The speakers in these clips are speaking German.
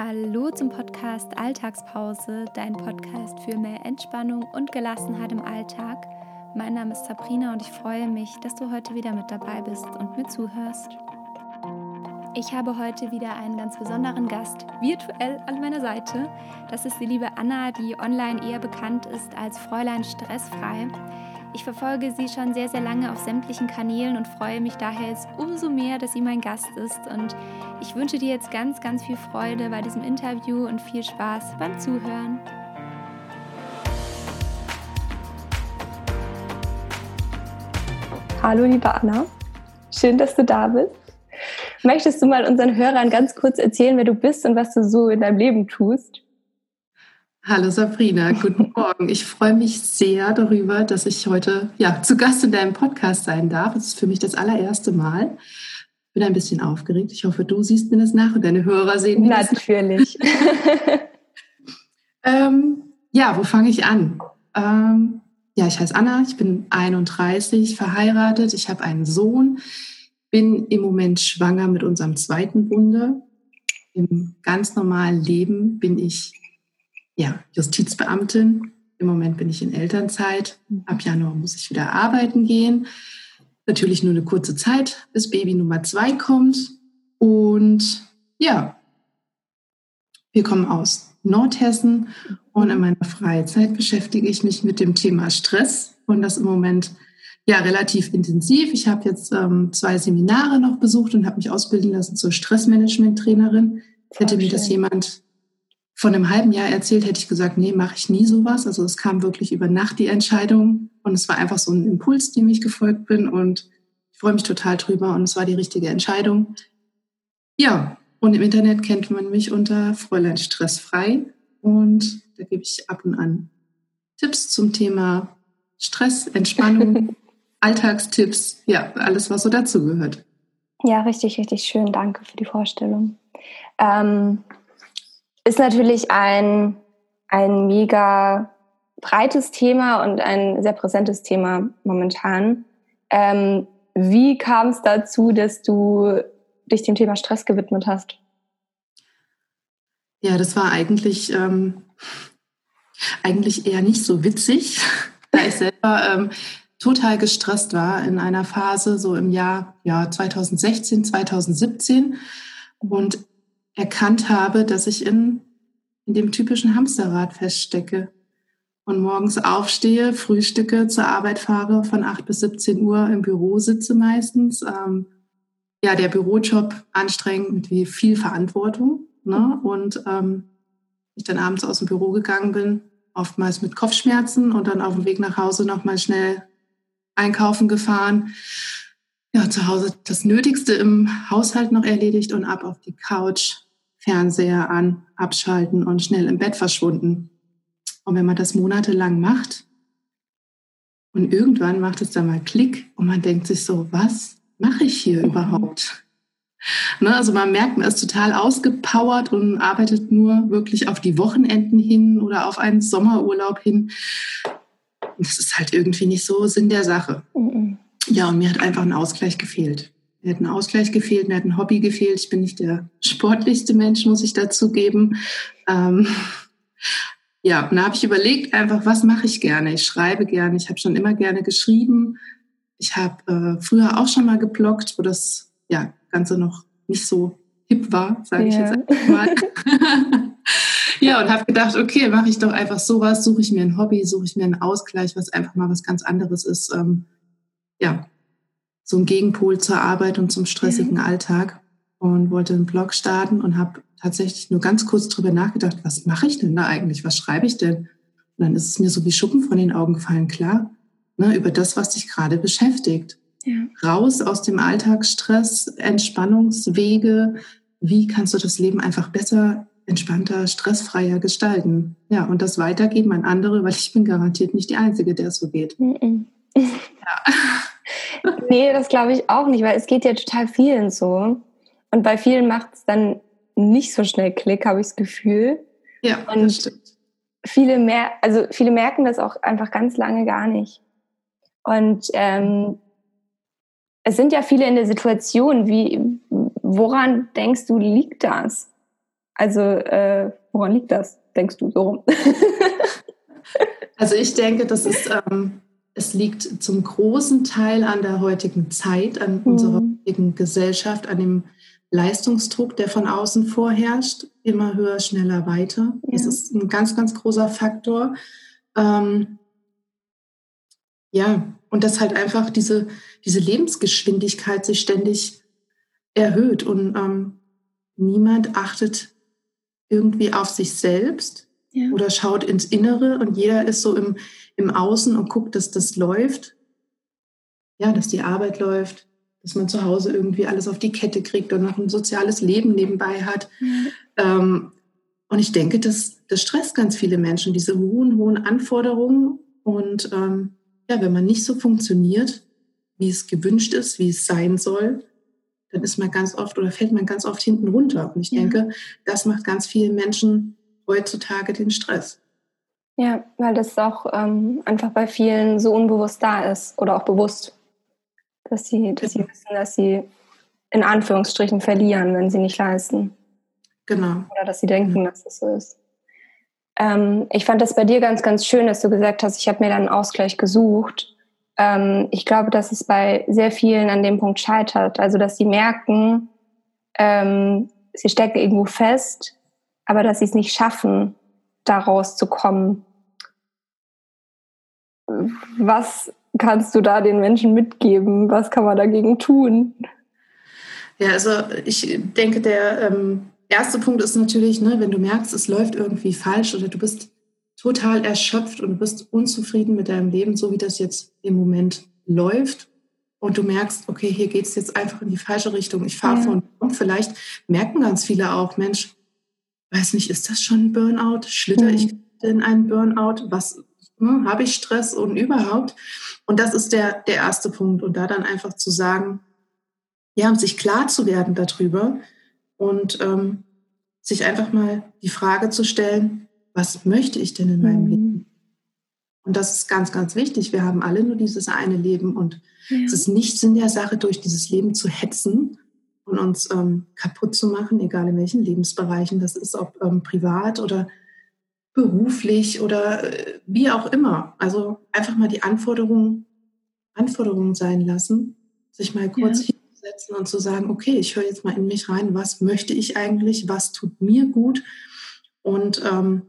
Hallo zum Podcast Alltagspause, dein Podcast für mehr Entspannung und Gelassenheit im Alltag. Mein Name ist Sabrina und ich freue mich, dass du heute wieder mit dabei bist und mir zuhörst. Ich habe heute wieder einen ganz besonderen Gast virtuell an meiner Seite. Das ist die liebe Anna, die online eher bekannt ist als Fräulein Stressfrei. Ich verfolge sie schon sehr, sehr lange auf sämtlichen Kanälen und freue mich daher jetzt umso mehr, dass sie mein Gast ist. Und ich wünsche dir jetzt ganz, ganz viel Freude bei diesem Interview und viel Spaß beim Zuhören. Hallo, liebe Anna. Schön, dass du da bist. Möchtest du mal unseren Hörern ganz kurz erzählen, wer du bist und was du so in deinem Leben tust? Hallo Sabrina, guten Morgen. Ich freue mich sehr darüber, dass ich heute ja, zu Gast in deinem Podcast sein darf. Es ist für mich das allererste Mal. Ich bin ein bisschen aufgeregt. Ich hoffe, du siehst mir das nach und deine Hörer sehen mir Natürlich. ähm, ja, wo fange ich an? Ähm, ja, ich heiße Anna, ich bin 31, verheiratet, ich habe einen Sohn, bin im Moment schwanger mit unserem zweiten Wunder. Im ganz normalen Leben bin ich ja, Justizbeamtin. Im Moment bin ich in Elternzeit. Ab Januar muss ich wieder arbeiten gehen. Natürlich nur eine kurze Zeit, bis Baby Nummer zwei kommt. Und ja, wir kommen aus Nordhessen und in meiner Freizeit beschäftige ich mich mit dem Thema Stress und das im Moment ja relativ intensiv. Ich habe jetzt ähm, zwei Seminare noch besucht und habe mich ausbilden lassen zur Stressmanagement-Trainerin. Hätte mir das jemand von einem halben Jahr erzählt, hätte ich gesagt, nee, mache ich nie sowas. Also es kam wirklich über Nacht die Entscheidung und es war einfach so ein Impuls, dem ich gefolgt bin und ich freue mich total drüber und es war die richtige Entscheidung. Ja, und im Internet kennt man mich unter Fräulein Stressfrei und da gebe ich ab und an Tipps zum Thema Stress, Entspannung, Alltagstipps, ja, alles, was so dazugehört. Ja, richtig, richtig schön. Danke für die Vorstellung. Ähm, ist natürlich ein, ein mega breites Thema und ein sehr präsentes Thema momentan. Ähm, wie kam es dazu, dass du dich dem Thema Stress gewidmet hast? Ja, das war eigentlich, ähm, eigentlich eher nicht so witzig, da ich selber ähm, total gestresst war in einer Phase so im Jahr ja, 2016, 2017 und erkannt habe, dass ich in, in dem typischen Hamsterrad feststecke und morgens aufstehe, frühstücke, zur Arbeit fahre, von 8 bis 17 Uhr im Büro sitze meistens. Ähm, ja, der Bürojob anstrengend mit viel Verantwortung. Ne? Und ähm, ich dann abends aus dem Büro gegangen bin, oftmals mit Kopfschmerzen und dann auf dem Weg nach Hause nochmal schnell einkaufen gefahren. Ja, zu Hause das Nötigste im Haushalt noch erledigt und ab auf die Couch Fernseher an, abschalten und schnell im Bett verschwunden. Und wenn man das monatelang macht und irgendwann macht es dann mal Klick und man denkt sich so, was mache ich hier überhaupt? Ne, also man merkt, man ist total ausgepowert und arbeitet nur wirklich auf die Wochenenden hin oder auf einen Sommerurlaub hin. Das ist halt irgendwie nicht so Sinn der Sache. Mhm. Ja, und mir hat einfach ein Ausgleich gefehlt. Mir hat ein Ausgleich gefehlt, mir hat ein Hobby gefehlt. Ich bin nicht der sportlichste Mensch, muss ich dazu geben. Ähm, ja, und da habe ich überlegt, einfach, was mache ich gerne? Ich schreibe gerne, ich habe schon immer gerne geschrieben. Ich habe äh, früher auch schon mal gebloggt, wo das ja, Ganze noch nicht so hip war, sage ja. ich jetzt einfach mal. ja, und habe gedacht, okay, mache ich doch einfach sowas, suche ich mir ein Hobby, suche ich mir einen Ausgleich, was einfach mal was ganz anderes ist. Ähm, ja, so ein Gegenpol zur Arbeit und zum stressigen ja. Alltag und wollte einen Blog starten und habe tatsächlich nur ganz kurz drüber nachgedacht, was mache ich denn da eigentlich? Was schreibe ich denn? Und dann ist es mir so wie Schuppen von den Augen gefallen, klar, ne, über das, was dich gerade beschäftigt. Ja. Raus aus dem Alltagsstress, Entspannungswege. Wie kannst du das Leben einfach besser, entspannter, stressfreier gestalten? Ja, und das weitergeben an andere, weil ich bin garantiert nicht die Einzige, der es so geht. Mhm. Ja. nee, das glaube ich auch nicht, weil es geht ja total vielen so. Und bei vielen macht es dann nicht so schnell Klick, habe ich das Gefühl. Ja, und das stimmt. Viele, mer also viele merken das auch einfach ganz lange gar nicht. Und ähm, es sind ja viele in der Situation, wie, woran denkst du, liegt das? Also äh, woran liegt das, denkst du so rum? also ich denke, das ist, ähm, es liegt zum großen Teil an der heutigen Zeit, an mhm. unserer heutigen Gesellschaft, an dem Leistungsdruck, der von außen vorherrscht, immer höher, schneller, weiter. Ja. Das ist ein ganz, ganz großer Faktor. Ähm, ja, und dass halt einfach diese, diese Lebensgeschwindigkeit sich ständig erhöht und ähm, niemand achtet irgendwie auf sich selbst ja. oder schaut ins Innere und jeder ist so im, im Außen und guckt, dass das läuft. Ja, dass die Arbeit läuft, dass man zu Hause irgendwie alles auf die Kette kriegt und noch ein soziales Leben nebenbei hat. Mhm. Ähm, und ich denke, das, das stresst ganz viele Menschen, diese hohen, hohen Anforderungen. Und ähm, ja, wenn man nicht so funktioniert, wie es gewünscht ist, wie es sein soll, dann ist man ganz oft oder fällt man ganz oft hinten runter. Und ich ja. denke, das macht ganz vielen Menschen heutzutage den Stress. Ja, weil das auch ähm, einfach bei vielen so unbewusst da ist oder auch bewusst, dass sie, dass sie wissen, dass sie in Anführungsstrichen verlieren, wenn sie nicht leisten. Genau. Oder dass sie denken, dass das so ist. Ähm, ich fand das bei dir ganz, ganz schön, dass du gesagt hast, ich habe mir dann einen Ausgleich gesucht. Ähm, ich glaube, dass es bei sehr vielen an dem Punkt scheitert. Also, dass sie merken, ähm, sie stecken irgendwo fest, aber dass sie es nicht schaffen, da rauszukommen. Was kannst du da den Menschen mitgeben? Was kann man dagegen tun? Ja, also ich denke, der ähm, erste Punkt ist natürlich, ne, wenn du merkst, es läuft irgendwie falsch oder du bist total erschöpft und du bist unzufrieden mit deinem Leben, so wie das jetzt im Moment läuft. Und du merkst, okay, hier geht es jetzt einfach in die falsche Richtung. Ich fahre ja. von und vielleicht merken ganz viele auch, Mensch, weiß nicht, ist das schon ein Burnout? Schlitter mhm. ich in einen Burnout? Was ne, habe ich Stress und überhaupt? Und das ist der, der erste Punkt. Und da dann einfach zu sagen, ja, um sich klar zu werden darüber, und ähm, sich einfach mal die Frage zu stellen, was möchte ich denn in meinem mhm. Leben? Und das ist ganz, ganz wichtig. Wir haben alle nur dieses eine Leben und ja. es ist nicht Sinn der Sache, durch dieses Leben zu hetzen und uns ähm, kaputt zu machen, egal in welchen Lebensbereichen das ist, ob ähm, privat oder beruflich oder äh, wie auch immer. Also einfach mal die Anforderungen, Anforderungen sein lassen, sich mal kurz ja hinzusetzen und zu sagen, okay, ich höre jetzt mal in mich rein, was möchte ich eigentlich, was tut mir gut und ähm,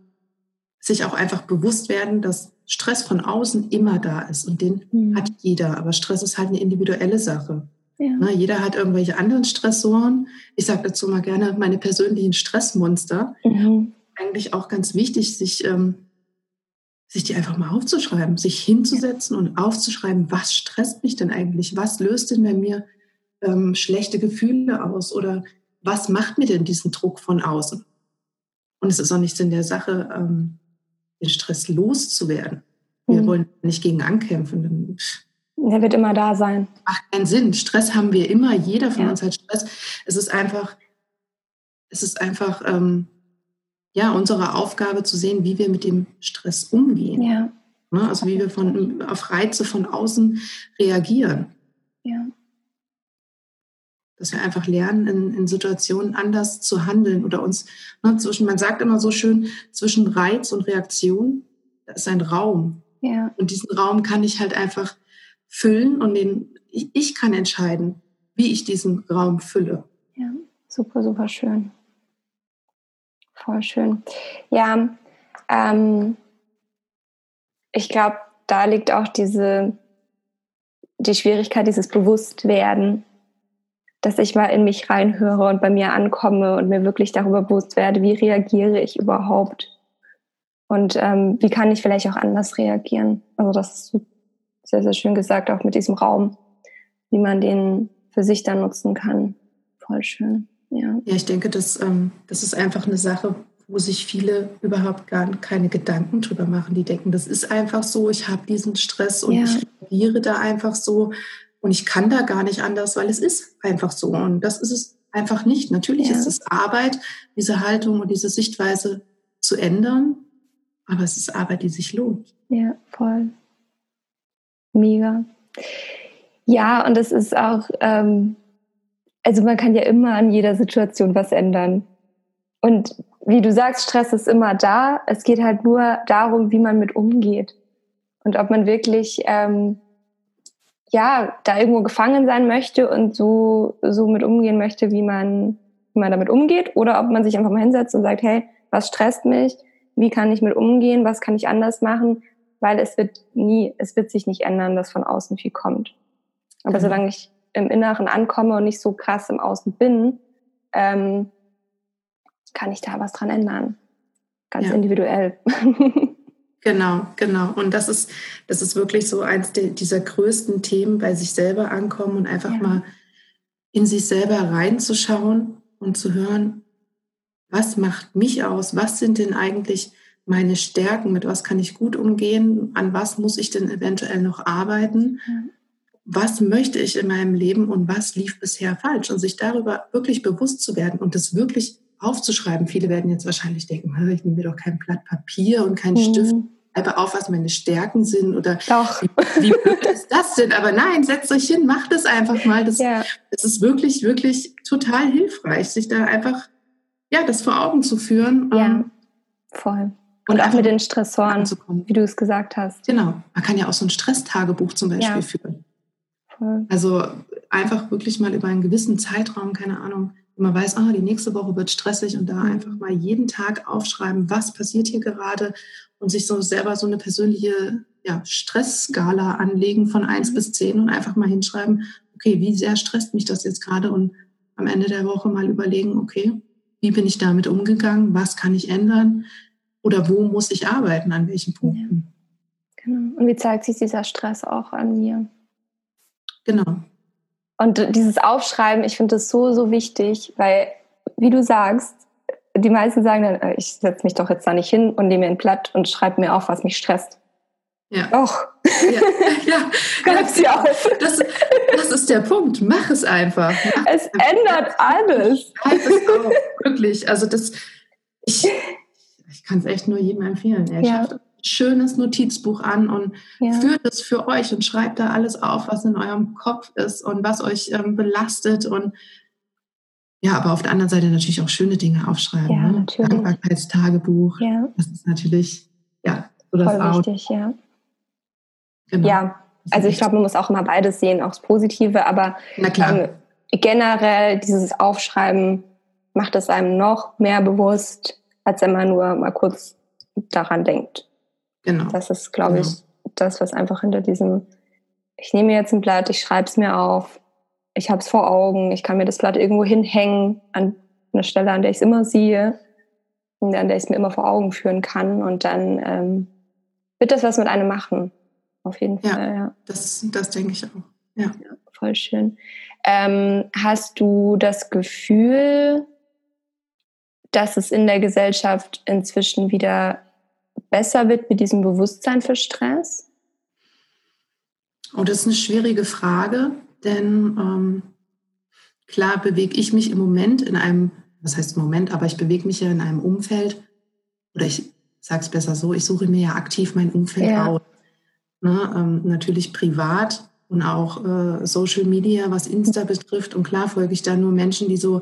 sich auch einfach bewusst werden, dass Stress von außen immer da ist und den mhm. hat jeder, aber Stress ist halt eine individuelle Sache. Ja. Ne, jeder hat irgendwelche anderen Stressoren. Ich sage dazu mal gerne meine persönlichen Stressmonster. Mhm. Eigentlich auch ganz wichtig, sich, ähm, sich die einfach mal aufzuschreiben, sich hinzusetzen und aufzuschreiben, was stresst mich denn eigentlich? Was löst denn bei mir ähm, schlechte Gefühle aus oder was macht mir denn diesen Druck von außen? Und es ist auch nichts in der Sache, ähm, den Stress loszuwerden. Wir mhm. wollen nicht gegen ankämpfen. Der wird immer da sein. Macht keinen Sinn. Stress haben wir immer. Jeder von ja. uns hat Stress. Es ist einfach, es ist einfach, ähm, ja, unsere Aufgabe zu sehen, wie wir mit dem Stress umgehen. Ja. Ne? Also wie wir von, auf Reize von außen reagieren. Ja dass wir einfach lernen, in, in Situationen anders zu handeln oder uns ne, zwischen, man sagt immer so schön, zwischen Reiz und Reaktion, da ist ein Raum. Ja. Und diesen Raum kann ich halt einfach füllen und den, ich, ich kann entscheiden, wie ich diesen Raum fülle. Ja, super, super schön. Voll schön. Ja, ähm, ich glaube, da liegt auch diese, die Schwierigkeit, dieses Bewusstwerden dass ich mal in mich reinhöre und bei mir ankomme und mir wirklich darüber bewusst werde, wie reagiere ich überhaupt und ähm, wie kann ich vielleicht auch anders reagieren. Also das ist sehr, sehr schön gesagt, auch mit diesem Raum, wie man den für sich dann nutzen kann. Voll schön. Ja, ja ich denke, dass, ähm, das ist einfach eine Sache, wo sich viele überhaupt gar keine Gedanken drüber machen. Die denken, das ist einfach so, ich habe diesen Stress und ja. ich reagiere da einfach so. Und ich kann da gar nicht anders, weil es ist einfach so. Und das ist es einfach nicht. Natürlich ja. ist es Arbeit, diese Haltung und diese Sichtweise zu ändern. Aber es ist Arbeit, die sich lohnt. Ja, voll. Mega. Ja, und es ist auch, ähm, also man kann ja immer an jeder Situation was ändern. und wie du sagst, Stress ist immer da. Es geht halt nur darum, wie man mit umgeht. Und ob man wirklich ähm, ja da irgendwo gefangen sein möchte und so, so mit umgehen möchte, wie man, wie man damit umgeht, oder ob man sich einfach mal hinsetzt und sagt, hey, was stresst mich? Wie kann ich mit umgehen? Was kann ich anders machen? Weil es wird nie, es wird sich nicht ändern, dass von außen viel kommt. Aber mhm. solange ich im Inneren ankomme und nicht so krass im Außen bin, ähm, kann ich da was dran ändern. Ganz ja. individuell. Genau, genau. Und das ist, das ist wirklich so eins der, dieser größten Themen, bei sich selber ankommen und einfach ja. mal in sich selber reinzuschauen und zu hören, was macht mich aus? Was sind denn eigentlich meine Stärken? Mit was kann ich gut umgehen? An was muss ich denn eventuell noch arbeiten? Mhm. Was möchte ich in meinem Leben und was lief bisher falsch? Und sich darüber wirklich bewusst zu werden und das wirklich aufzuschreiben. Viele werden jetzt wahrscheinlich denken, ich nehme mir doch kein Blatt Papier und keinen mhm. Stift, schreibe auf, was meine Stärken sind oder doch. wie, blöd ist das denn? Aber nein, setzt euch hin, macht es einfach mal. Das, ja. das ist wirklich, wirklich total hilfreich, sich da einfach, ja, das vor Augen zu führen. Ja, voll. Und, auch mit den Stressoren, wie du es gesagt hast. Genau. Man kann ja auch so ein Stresstagebuch zum Beispiel ja. führen. Voll. Also einfach wirklich mal über einen gewissen Zeitraum, keine Ahnung, man weiß, ah, die nächste Woche wird stressig und da mhm. einfach mal jeden Tag aufschreiben, was passiert hier gerade und sich so selber so eine persönliche ja, Stressskala anlegen von 1 mhm. bis 10 und einfach mal hinschreiben, okay, wie sehr stresst mich das jetzt gerade und am Ende der Woche mal überlegen, okay, wie bin ich damit umgegangen, was kann ich ändern oder wo muss ich arbeiten, an welchen Punkten. Ja. Genau. Und wie zeigt sich dieser Stress auch an mir? Genau. Und dieses Aufschreiben, ich finde das so, so wichtig, weil, wie du sagst, die meisten sagen dann, äh, ich setze mich doch jetzt da nicht hin und nehme mir ein Blatt und schreibe mir auf, was mich stresst. Ja. Doch. Ja, ja. Schreib ja, auf. Das, das, ist der Punkt. Mach es einfach. Mach es einfach. ändert alles. Schreib es auf. Wirklich. Also das, ich, ich kann es echt nur jedem empfehlen. Er ja. schafft schönes Notizbuch an und ja. führt es für euch und schreibt da alles auf, was in eurem Kopf ist und was euch ähm, belastet und ja, aber auf der anderen Seite natürlich auch schöne Dinge aufschreiben. Ja, ne? natürlich. Dankbarkeitstagebuch. Ja. Das ist natürlich, ja, so das Voll wichtig, ja. Genau. Ja, also ich glaube, man muss auch immer beides sehen, auch das Positive, aber ähm, generell dieses Aufschreiben macht es einem noch mehr bewusst, als wenn man nur mal kurz daran denkt. Genau. Das ist, glaube genau. ich, das, was einfach hinter diesem, ich nehme jetzt ein Blatt, ich schreibe es mir auf, ich habe es vor Augen, ich kann mir das Blatt irgendwo hinhängen, an einer Stelle, an der ich es immer sehe an der ich es mir immer vor Augen führen kann. Und dann ähm, wird das was mit einem machen. Auf jeden Fall. Ja, ja. Das, das denke ich auch. Ja. ja voll schön. Ähm, hast du das Gefühl, dass es in der Gesellschaft inzwischen wieder besser wird mit diesem Bewusstsein für Stress? Oh, das ist eine schwierige Frage, denn ähm, klar bewege ich mich im Moment in einem, was heißt im Moment, aber ich bewege mich ja in einem Umfeld, oder ich sage es besser so, ich suche mir ja aktiv mein Umfeld ja. aus. Ne, ähm, natürlich privat und auch äh, Social Media, was Insta betrifft. Und klar folge ich da nur Menschen, die so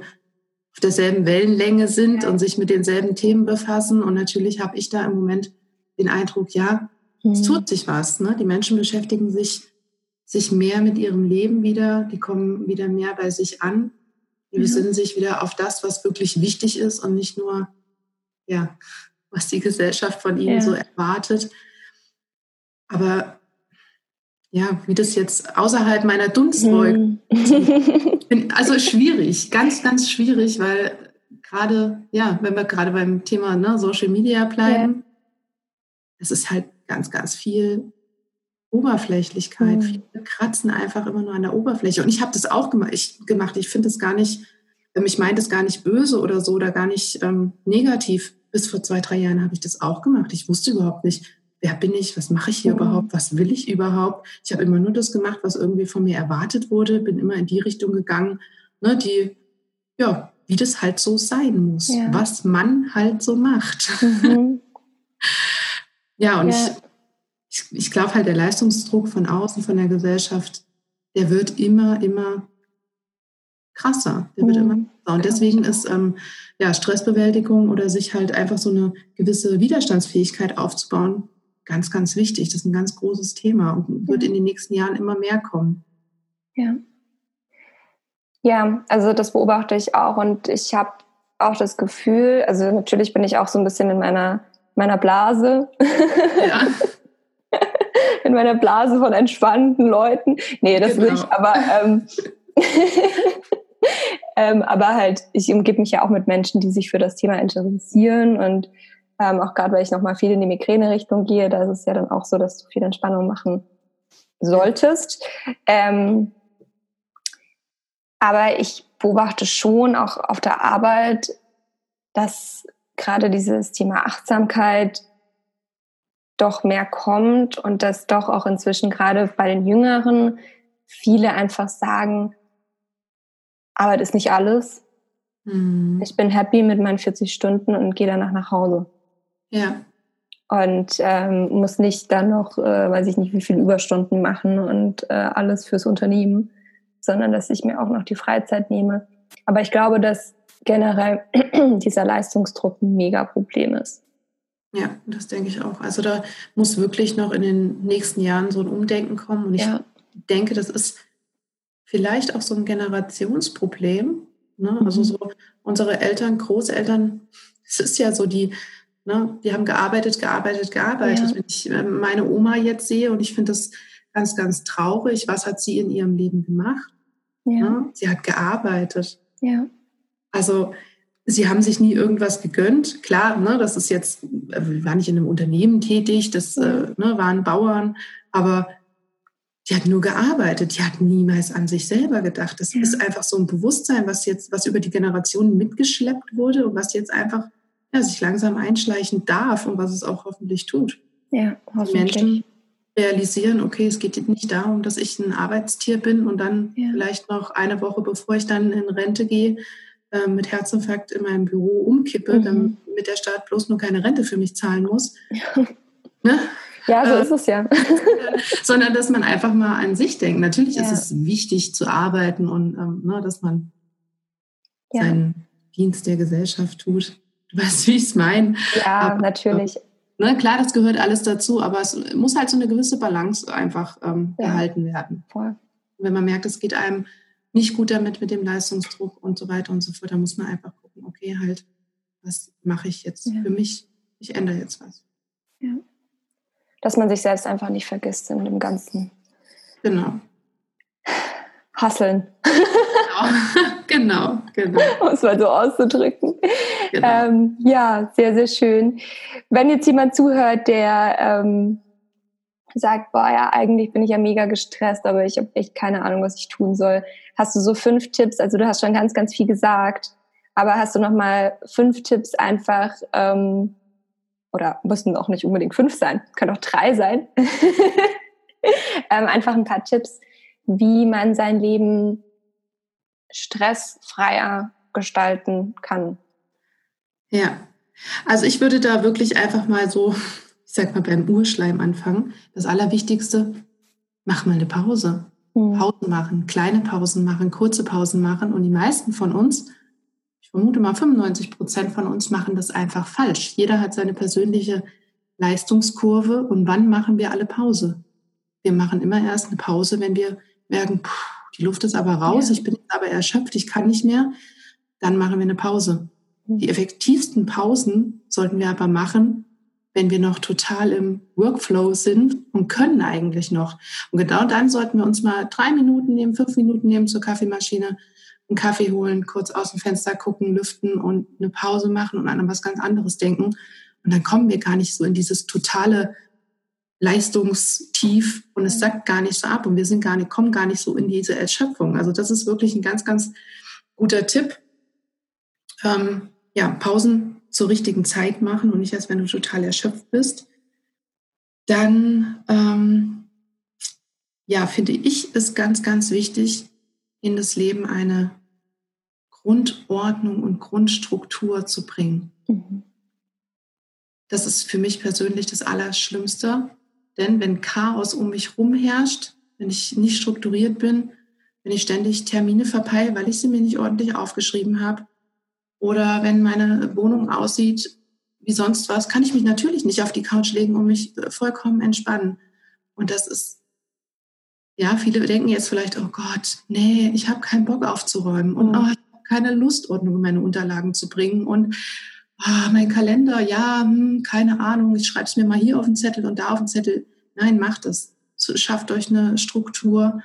auf derselben Wellenlänge sind ja. und sich mit denselben Themen befassen. Und natürlich habe ich da im Moment den Eindruck, ja, mhm. es tut sich was. Ne? Die Menschen beschäftigen sich, sich mehr mit ihrem Leben wieder, die kommen wieder mehr bei sich an, die mhm. besinnen sich wieder auf das, was wirklich wichtig ist und nicht nur, ja, was die Gesellschaft von ihnen ja. so erwartet. Aber ja, wie das jetzt außerhalb meiner Dunstwolke. Mhm. also schwierig, ganz, ganz schwierig, weil gerade, ja, wenn wir gerade beim Thema ne, Social Media bleiben, es ist halt ganz, ganz viel Oberflächlichkeit. Mhm. Viele kratzen einfach immer nur an der Oberfläche. Und ich habe das auch gemacht. Ich, gemacht. ich finde es gar nicht, ähm, ich meine das gar nicht böse oder so oder gar nicht ähm, negativ. Bis vor zwei, drei Jahren habe ich das auch gemacht. Ich wusste überhaupt nicht, wer bin ich, was mache ich hier mhm. überhaupt, was will ich überhaupt. Ich habe immer nur das gemacht, was irgendwie von mir erwartet wurde, bin immer in die Richtung gegangen, ne, die, ja, wie das halt so sein muss, ja. was man halt so macht. Mhm. Ja, und ja. ich, ich, ich glaube halt, der Leistungsdruck von außen, von der Gesellschaft, der wird immer, immer krasser. Der mhm. wird immer Und deswegen ist ähm, ja, Stressbewältigung oder sich halt einfach so eine gewisse Widerstandsfähigkeit aufzubauen ganz, ganz wichtig. Das ist ein ganz großes Thema und wird in den nächsten Jahren immer mehr kommen. Ja. Ja, also das beobachte ich auch und ich habe auch das Gefühl, also natürlich bin ich auch so ein bisschen in meiner, meiner Blase. Ja. in meiner Blase von entspannten Leuten. Nee, das genau. nicht, aber ähm, ähm, aber halt, ich umgebe mich ja auch mit Menschen, die sich für das Thema interessieren und ähm, auch gerade, weil ich nochmal viel in die Migräne-Richtung gehe, da ist es ja dann auch so, dass du viel Entspannung machen solltest. Ähm, aber ich beobachte schon auch auf der Arbeit, dass gerade dieses Thema Achtsamkeit doch mehr kommt und dass doch auch inzwischen gerade bei den Jüngeren viele einfach sagen, Arbeit ist nicht alles. Mhm. Ich bin happy mit meinen 40 Stunden und gehe danach nach Hause. Ja. Und ähm, muss nicht dann noch, äh, weiß ich nicht, wie viele Überstunden machen und äh, alles fürs Unternehmen, sondern dass ich mir auch noch die Freizeit nehme. Aber ich glaube, dass generell dieser Leistungsdruck ein Mega-Problem ist. Ja, das denke ich auch. Also da muss wirklich noch in den nächsten Jahren so ein Umdenken kommen. Und ich ja. denke, das ist vielleicht auch so ein Generationsproblem. Ne? Also mhm. so unsere Eltern, Großeltern, es ist ja so die Ne? Die haben gearbeitet, gearbeitet, gearbeitet. Ja. Wenn ich äh, meine Oma jetzt sehe und ich finde das ganz, ganz traurig, was hat sie in ihrem Leben gemacht? Ja. Ne? Sie hat gearbeitet. Ja. Also sie haben sich nie irgendwas gegönnt. Klar, ne, das ist jetzt, äh, wir waren nicht in einem Unternehmen tätig, das ja. äh, ne, waren Bauern, aber die hat nur gearbeitet, die hat niemals an sich selber gedacht. Das ja. ist einfach so ein Bewusstsein, was jetzt, was über die Generationen mitgeschleppt wurde und was jetzt einfach ja, sich langsam einschleichen darf und was es auch hoffentlich tut. Ja, hoffentlich. Die Menschen realisieren, okay, es geht nicht darum, dass ich ein Arbeitstier bin und dann ja. vielleicht noch eine Woche, bevor ich dann in Rente gehe, äh, mit Herzinfarkt in meinem Büro umkippe, mhm. damit der Staat bloß nur keine Rente für mich zahlen muss. Ja, ne? ja so äh, ist es ja. sondern dass man einfach mal an sich denkt. Natürlich ja. ist es wichtig zu arbeiten und ähm, ne, dass man seinen Dienst der Gesellschaft tut. Du weißt, wie ich es meine. Ja, aber, natürlich. Ne, klar, das gehört alles dazu, aber es muss halt so eine gewisse Balance einfach ähm, ja. gehalten werden. Voll. Wenn man merkt, es geht einem nicht gut damit mit dem Leistungsdruck und so weiter und so fort, dann muss man einfach gucken, okay, halt, was mache ich jetzt ja. für mich? Ich ändere jetzt was. Ja. Dass man sich selbst einfach nicht vergisst in dem Ganzen. Genau. Hasseln. Genau, genau. genau. Um es mal so auszudrücken. Genau. Ähm, ja, sehr, sehr schön. Wenn jetzt jemand zuhört, der ähm, sagt, boah, ja, eigentlich bin ich ja mega gestresst, aber ich habe echt keine Ahnung, was ich tun soll. Hast du so fünf Tipps? Also du hast schon ganz, ganz viel gesagt, aber hast du noch mal fünf Tipps einfach, ähm, oder müssen auch nicht unbedingt fünf sein, können auch drei sein. ähm, einfach ein paar Tipps, wie man sein Leben stressfreier gestalten kann. Ja, also ich würde da wirklich einfach mal so, ich sag mal beim Urschleim anfangen. Das Allerwichtigste, mach mal eine Pause. Mhm. Pausen machen, kleine Pausen machen, kurze Pausen machen. Und die meisten von uns, ich vermute mal 95 Prozent von uns machen das einfach falsch. Jeder hat seine persönliche Leistungskurve. Und wann machen wir alle Pause? Wir machen immer erst eine Pause, wenn wir merken, puh, die Luft ist aber raus, ja. ich bin jetzt aber erschöpft, ich kann nicht mehr, dann machen wir eine Pause. Die mhm. effektivsten Pausen sollten wir aber machen, wenn wir noch total im Workflow sind und können eigentlich noch. Und genau dann sollten wir uns mal drei Minuten nehmen, fünf Minuten nehmen zur Kaffeemaschine, einen Kaffee holen, kurz aus dem Fenster gucken, lüften und eine Pause machen und an was ganz anderes denken. Und dann kommen wir gar nicht so in dieses totale leistungstief und es sagt gar nicht so ab und wir sind gar nicht, kommen gar nicht so in diese Erschöpfung. Also das ist wirklich ein ganz, ganz guter Tipp. Ähm, ja, Pausen zur richtigen Zeit machen und nicht erst, wenn du total erschöpft bist. Dann, ähm, ja, finde ich, ist ganz, ganz wichtig, in das Leben eine Grundordnung und Grundstruktur zu bringen. Mhm. Das ist für mich persönlich das Allerschlimmste, denn wenn Chaos um mich herum herrscht, wenn ich nicht strukturiert bin, wenn ich ständig Termine verpeile, weil ich sie mir nicht ordentlich aufgeschrieben habe. Oder wenn meine Wohnung aussieht wie sonst was, kann ich mich natürlich nicht auf die Couch legen und mich äh, vollkommen entspannen. Und das ist, ja, viele denken jetzt vielleicht, oh Gott, nee, ich habe keinen Bock aufzuräumen und oh, ich habe keine Lust, Ordnung in meine Unterlagen zu bringen. Und oh, mein Kalender, ja, hm, keine Ahnung, ich schreibe es mir mal hier auf den Zettel und da auf den Zettel. Nein, macht es. Schafft euch eine Struktur,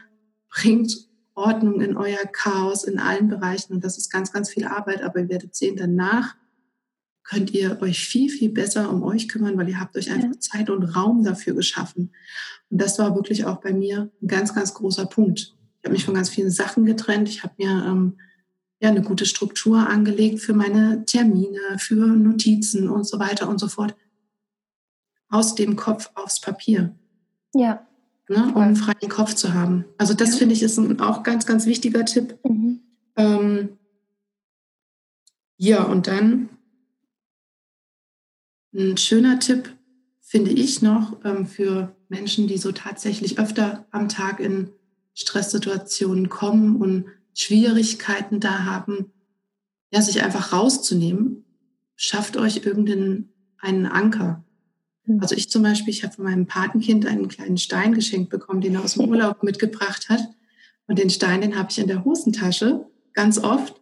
bringt Ordnung in euer Chaos in allen Bereichen. Und das ist ganz, ganz viel Arbeit, aber ihr werdet sehen, danach könnt ihr euch viel, viel besser um euch kümmern, weil ihr habt euch einfach ja. Zeit und Raum dafür geschaffen. Und das war wirklich auch bei mir ein ganz, ganz großer Punkt. Ich habe mich von ganz vielen Sachen getrennt. Ich habe mir ähm, ja, eine gute Struktur angelegt für meine Termine, für Notizen und so weiter und so fort. Aus dem Kopf aufs Papier. Ja ne, um einen freien Kopf zu haben. Also das ja. finde ich ist ein auch ganz, ganz wichtiger Tipp. Mhm. Ähm, ja, und dann ein schöner Tipp finde ich noch ähm, für Menschen, die so tatsächlich öfter am Tag in Stresssituationen kommen und Schwierigkeiten da haben, ja, sich einfach rauszunehmen. Schafft euch irgendeinen einen Anker. Hm. Also ich zum Beispiel, ich habe von meinem Patenkind einen kleinen Stein geschenkt bekommen, den er aus dem Urlaub mitgebracht hat. Und den Stein, den habe ich in der Hosentasche ganz oft.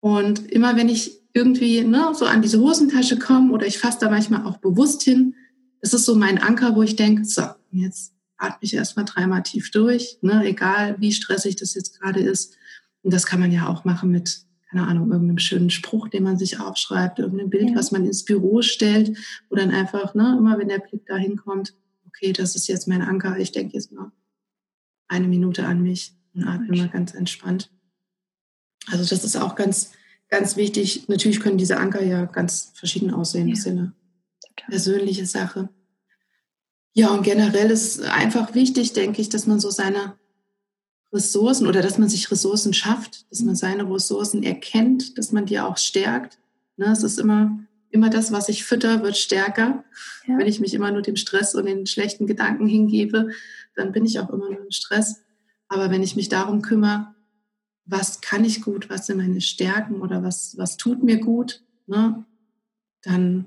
Und immer wenn ich irgendwie ne, so an diese Hosentasche komme oder ich fasse da manchmal auch bewusst hin, das ist so mein Anker, wo ich denke, so, jetzt atme ich erstmal dreimal tief durch, ne, egal wie stressig das jetzt gerade ist. Und das kann man ja auch machen mit keine Ahnung, irgendeinem schönen Spruch, den man sich aufschreibt, irgendein Bild, ja. was man ins Büro stellt, wo dann einfach, ne, immer wenn der Blick da hinkommt, okay, das ist jetzt mein Anker, ich denke jetzt mal eine Minute an mich und atme mal ganz entspannt. Also das ist auch ganz, ganz wichtig. Natürlich können diese Anker ja ganz verschieden aussehen. Ja. Das ist ja eine persönliche Sache. Ja, und generell ist einfach wichtig, denke ich, dass man so seine Ressourcen oder dass man sich Ressourcen schafft, dass man seine Ressourcen erkennt, dass man die auch stärkt. Ne, es ist immer, immer das, was ich fütter, wird stärker. Ja. Wenn ich mich immer nur dem Stress und den schlechten Gedanken hingebe, dann bin ich auch immer nur im Stress. Aber wenn ich mich darum kümmere, was kann ich gut, was sind meine Stärken oder was, was tut mir gut, ne, dann,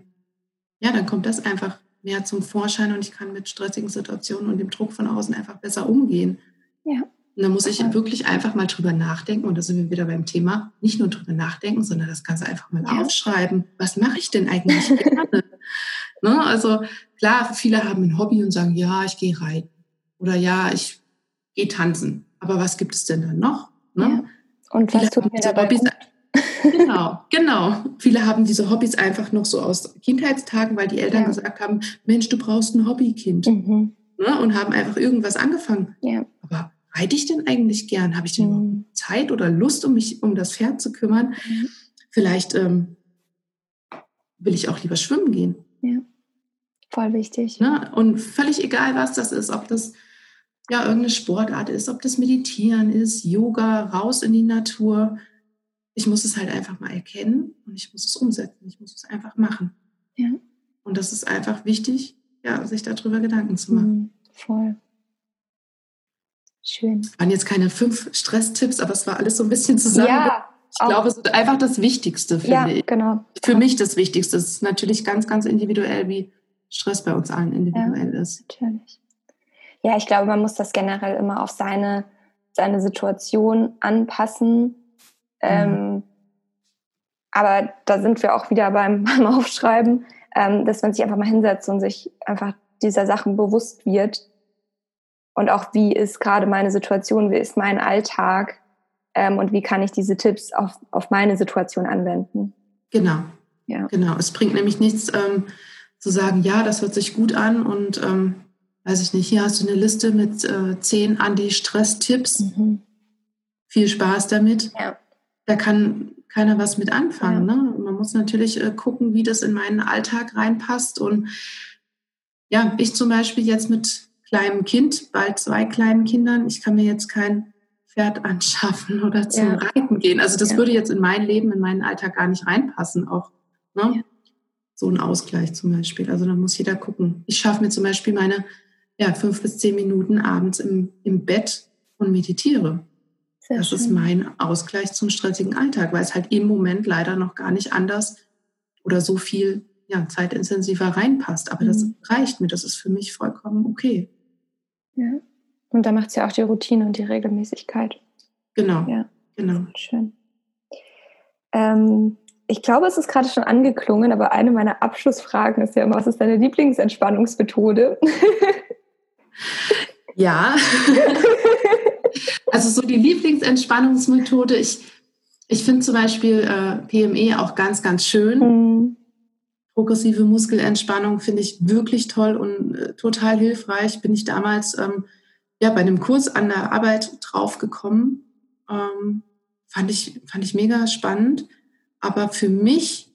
ja, dann kommt das einfach mehr zum Vorschein und ich kann mit stressigen Situationen und dem Druck von außen einfach besser umgehen. Ja. Und da muss ich wirklich einfach mal drüber nachdenken. Und da sind wir wieder beim Thema. Nicht nur drüber nachdenken, sondern das Ganze einfach mal ja. aufschreiben. Was mache ich denn eigentlich gerne? ne? Also klar, viele haben ein Hobby und sagen, ja, ich gehe reiten. Oder ja, ich gehe tanzen. Aber was gibt es denn dann noch? Ne? Ja. Und was tut mir dabei Hobbys, Genau, genau. Viele haben diese Hobbys einfach noch so aus Kindheitstagen, weil die Eltern ja. gesagt haben, Mensch, du brauchst ein Hobbykind. Mhm. Ne? Und haben einfach irgendwas angefangen. Ja. Aber reite ich denn eigentlich gern? Habe ich denn mhm. Zeit oder Lust, um mich um das Pferd zu kümmern? Mhm. Vielleicht ähm, will ich auch lieber schwimmen gehen. Ja, voll wichtig. Ne? Und völlig egal, was das ist, ob das ja irgendeine Sportart ist, ob das Meditieren ist, Yoga, raus in die Natur. Ich muss es halt einfach mal erkennen und ich muss es umsetzen. Ich muss es einfach machen. Ja. Und das ist einfach wichtig, ja, sich darüber Gedanken zu machen. Mhm, voll. Schön. Es waren jetzt keine fünf Stresstipps, aber es war alles so ein bisschen zusammen. Ja, ich glaube, es ist einfach das Wichtigste, finde ja, ich. Genau. Für mich das Wichtigste. Es ist natürlich ganz, ganz individuell, wie Stress bei uns allen individuell ja, ist. Natürlich. Ja, ich glaube, man muss das generell immer auf seine, seine Situation anpassen. Mhm. Ähm, aber da sind wir auch wieder beim, beim Aufschreiben, ähm, dass man sich einfach mal hinsetzt und sich einfach dieser Sachen bewusst wird und auch wie ist gerade meine Situation, wie ist mein Alltag ähm, und wie kann ich diese Tipps auf, auf meine Situation anwenden. Genau. Ja. Genau. Es bringt nämlich nichts ähm, zu sagen, ja, das hört sich gut an und ähm, weiß ich nicht, hier hast du eine Liste mit äh, zehn Anti-Stress-Tipps. Mhm. Viel Spaß damit. Ja. Da kann keiner was mit anfangen. Ja. Ne? Man muss natürlich äh, gucken, wie das in meinen Alltag reinpasst. Und ja, ich zum Beispiel jetzt mit kleinem Kind, bald zwei kleinen Kindern. Ich kann mir jetzt kein Pferd anschaffen oder zum ja. Reiten gehen. Also das ja. würde jetzt in mein Leben, in meinen Alltag gar nicht reinpassen. Auch ne? Ja. so ein Ausgleich zum Beispiel. Also da muss jeder gucken. Ich schaffe mir zum Beispiel meine ja, fünf bis zehn Minuten abends im, im Bett und meditiere. Sehr das schön. ist mein Ausgleich zum stressigen Alltag, weil es halt im Moment leider noch gar nicht anders oder so viel ja, zeitintensiver reinpasst. Aber mhm. das reicht mir, das ist für mich vollkommen okay. Ja. Und da macht es ja auch die Routine und die Regelmäßigkeit. Genau. Ja, genau. Schön. Ähm, ich glaube, es ist gerade schon angeklungen, aber eine meiner Abschlussfragen ist ja immer, was ist deine Lieblingsentspannungsmethode? ja. also so die Lieblingsentspannungsmethode, ich, ich finde zum Beispiel äh, PME auch ganz, ganz schön. Mhm. Progressive Muskelentspannung finde ich wirklich toll und äh, total hilfreich. Bin ich damals ähm, ja, bei einem Kurs an der Arbeit draufgekommen. Ähm, fand, ich, fand ich mega spannend. Aber für mich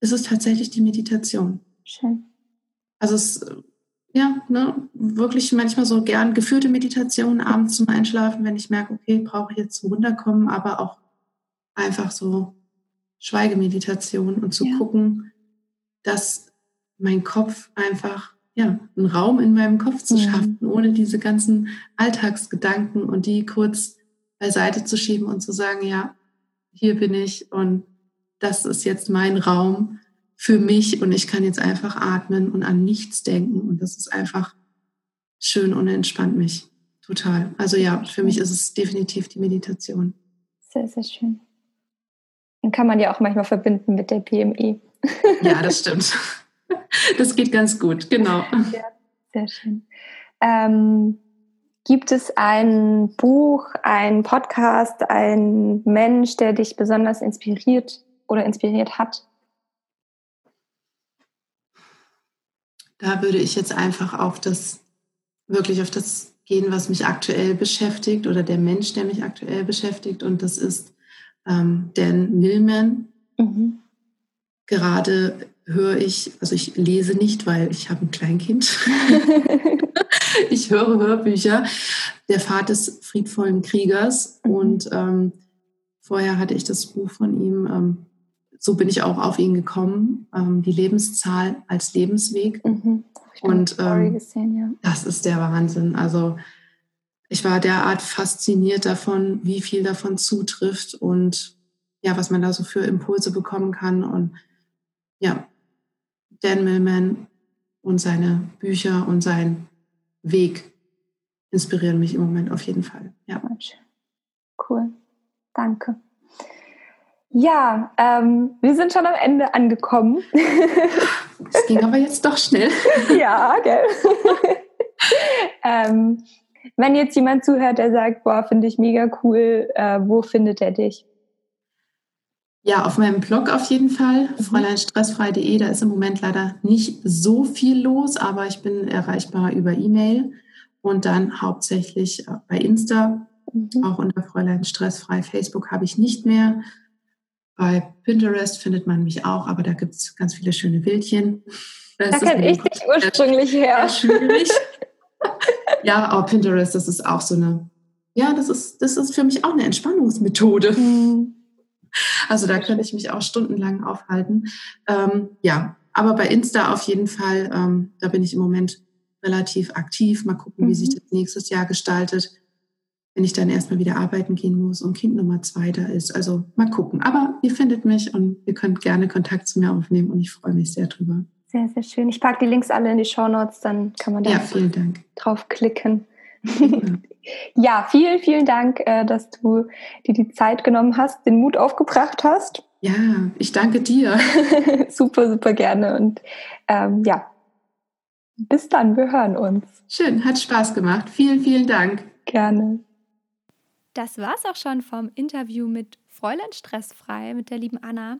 ist es tatsächlich die Meditation. Schön. Also es ja, ne, wirklich manchmal so gern geführte Meditation abends zum Einschlafen, wenn ich merke, okay, brauche ich jetzt zum Runterkommen, aber auch einfach so Schweigemeditation und zu ja. gucken, dass mein Kopf einfach, ja, einen Raum in meinem Kopf zu schaffen, mhm. ohne diese ganzen Alltagsgedanken und die kurz beiseite zu schieben und zu sagen, ja, hier bin ich und das ist jetzt mein Raum für mich und ich kann jetzt einfach atmen und an nichts denken und das ist einfach schön und entspannt mich total. Also ja, für mich ist es definitiv die Meditation. Sehr, sehr schön. Dann kann man ja auch manchmal verbinden mit der PME. Ja, das stimmt. Das geht ganz gut, genau. Ja, sehr schön. Ähm, gibt es ein Buch, ein Podcast, ein Mensch, der dich besonders inspiriert oder inspiriert hat? Da würde ich jetzt einfach auf das, wirklich auf das gehen, was mich aktuell beschäftigt oder der Mensch, der mich aktuell beschäftigt. Und das ist ähm, Dan Millman. Mhm. Gerade höre ich, also ich lese nicht, weil ich habe ein Kleinkind. ich höre Hörbücher. Der Pfad des friedvollen Kriegers. Mhm. Und ähm, vorher hatte ich das Buch von ihm, ähm, so bin ich auch auf ihn gekommen, ähm, die Lebenszahl als Lebensweg. Mhm. Und ähm, gesehen, ja. das ist der Wahnsinn. Also ich war derart fasziniert davon, wie viel davon zutrifft und ja, was man da so für Impulse bekommen kann. Und ja, Dan Millman und seine Bücher und sein Weg inspirieren mich im Moment auf jeden Fall. Ja. Cool. Danke. Ja, ähm, wir sind schon am Ende angekommen. Es ging aber jetzt doch schnell. ja, gell. ähm, wenn jetzt jemand zuhört, der sagt, boah, finde ich mega cool, äh, wo findet er dich? Ja, auf meinem Blog auf jeden Fall, mhm. fräuleinstressfrei.de. Da ist im Moment leider nicht so viel los, aber ich bin erreichbar über E-Mail und dann hauptsächlich äh, bei Insta, mhm. auch unter Fräulein Stressfrei. Facebook habe ich nicht mehr. Bei Pinterest findet man mich auch, aber da gibt es ganz viele schöne Bildchen. Das da kenne ich dich ursprünglich her. Schwierig. Ja, aber Pinterest, das ist auch so eine, ja, das ist, das ist für mich auch eine Entspannungsmethode. Mhm. Also da könnte ich mich auch stundenlang aufhalten. Ähm, ja, aber bei Insta auf jeden Fall, ähm, da bin ich im Moment relativ aktiv. Mal gucken, mhm. wie sich mhm. das nächstes Jahr gestaltet wenn ich dann erstmal wieder arbeiten gehen muss und Kind Nummer zwei da ist. Also mal gucken. Aber ihr findet mich und ihr könnt gerne Kontakt zu mir aufnehmen und ich freue mich sehr drüber. Sehr, sehr schön. Ich packe die Links alle in die Show Notes, dann kann man da ja, vielen Dank. draufklicken. ja, vielen, vielen Dank, äh, dass du dir die Zeit genommen hast, den Mut aufgebracht hast. Ja, ich danke dir. super, super gerne. Und ähm, ja, bis dann, wir hören uns. Schön, hat Spaß gemacht. Vielen, vielen Dank. Gerne. Das war's auch schon vom Interview mit Fräulein Stressfrei, mit der lieben Anna.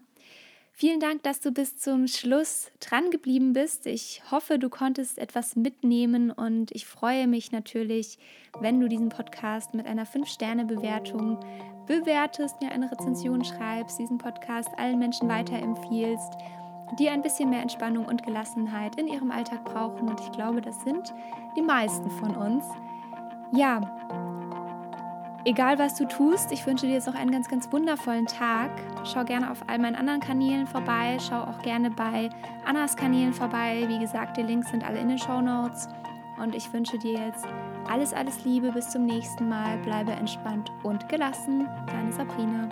Vielen Dank, dass du bis zum Schluss dran geblieben bist. Ich hoffe, du konntest etwas mitnehmen und ich freue mich natürlich, wenn du diesen Podcast mit einer 5-Sterne-Bewertung bewertest, mir eine Rezension schreibst, diesen Podcast allen Menschen weiterempfiehlst, die ein bisschen mehr Entspannung und Gelassenheit in ihrem Alltag brauchen. Und ich glaube, das sind die meisten von uns. Ja, Egal was du tust, ich wünsche dir jetzt auch einen ganz, ganz wundervollen Tag. Schau gerne auf all meinen anderen Kanälen vorbei. Schau auch gerne bei Annas Kanälen vorbei. Wie gesagt, die Links sind alle in den Show Notes. und ich wünsche dir jetzt alles, alles Liebe. Bis zum nächsten Mal. Bleibe entspannt und gelassen. Deine Sabrina.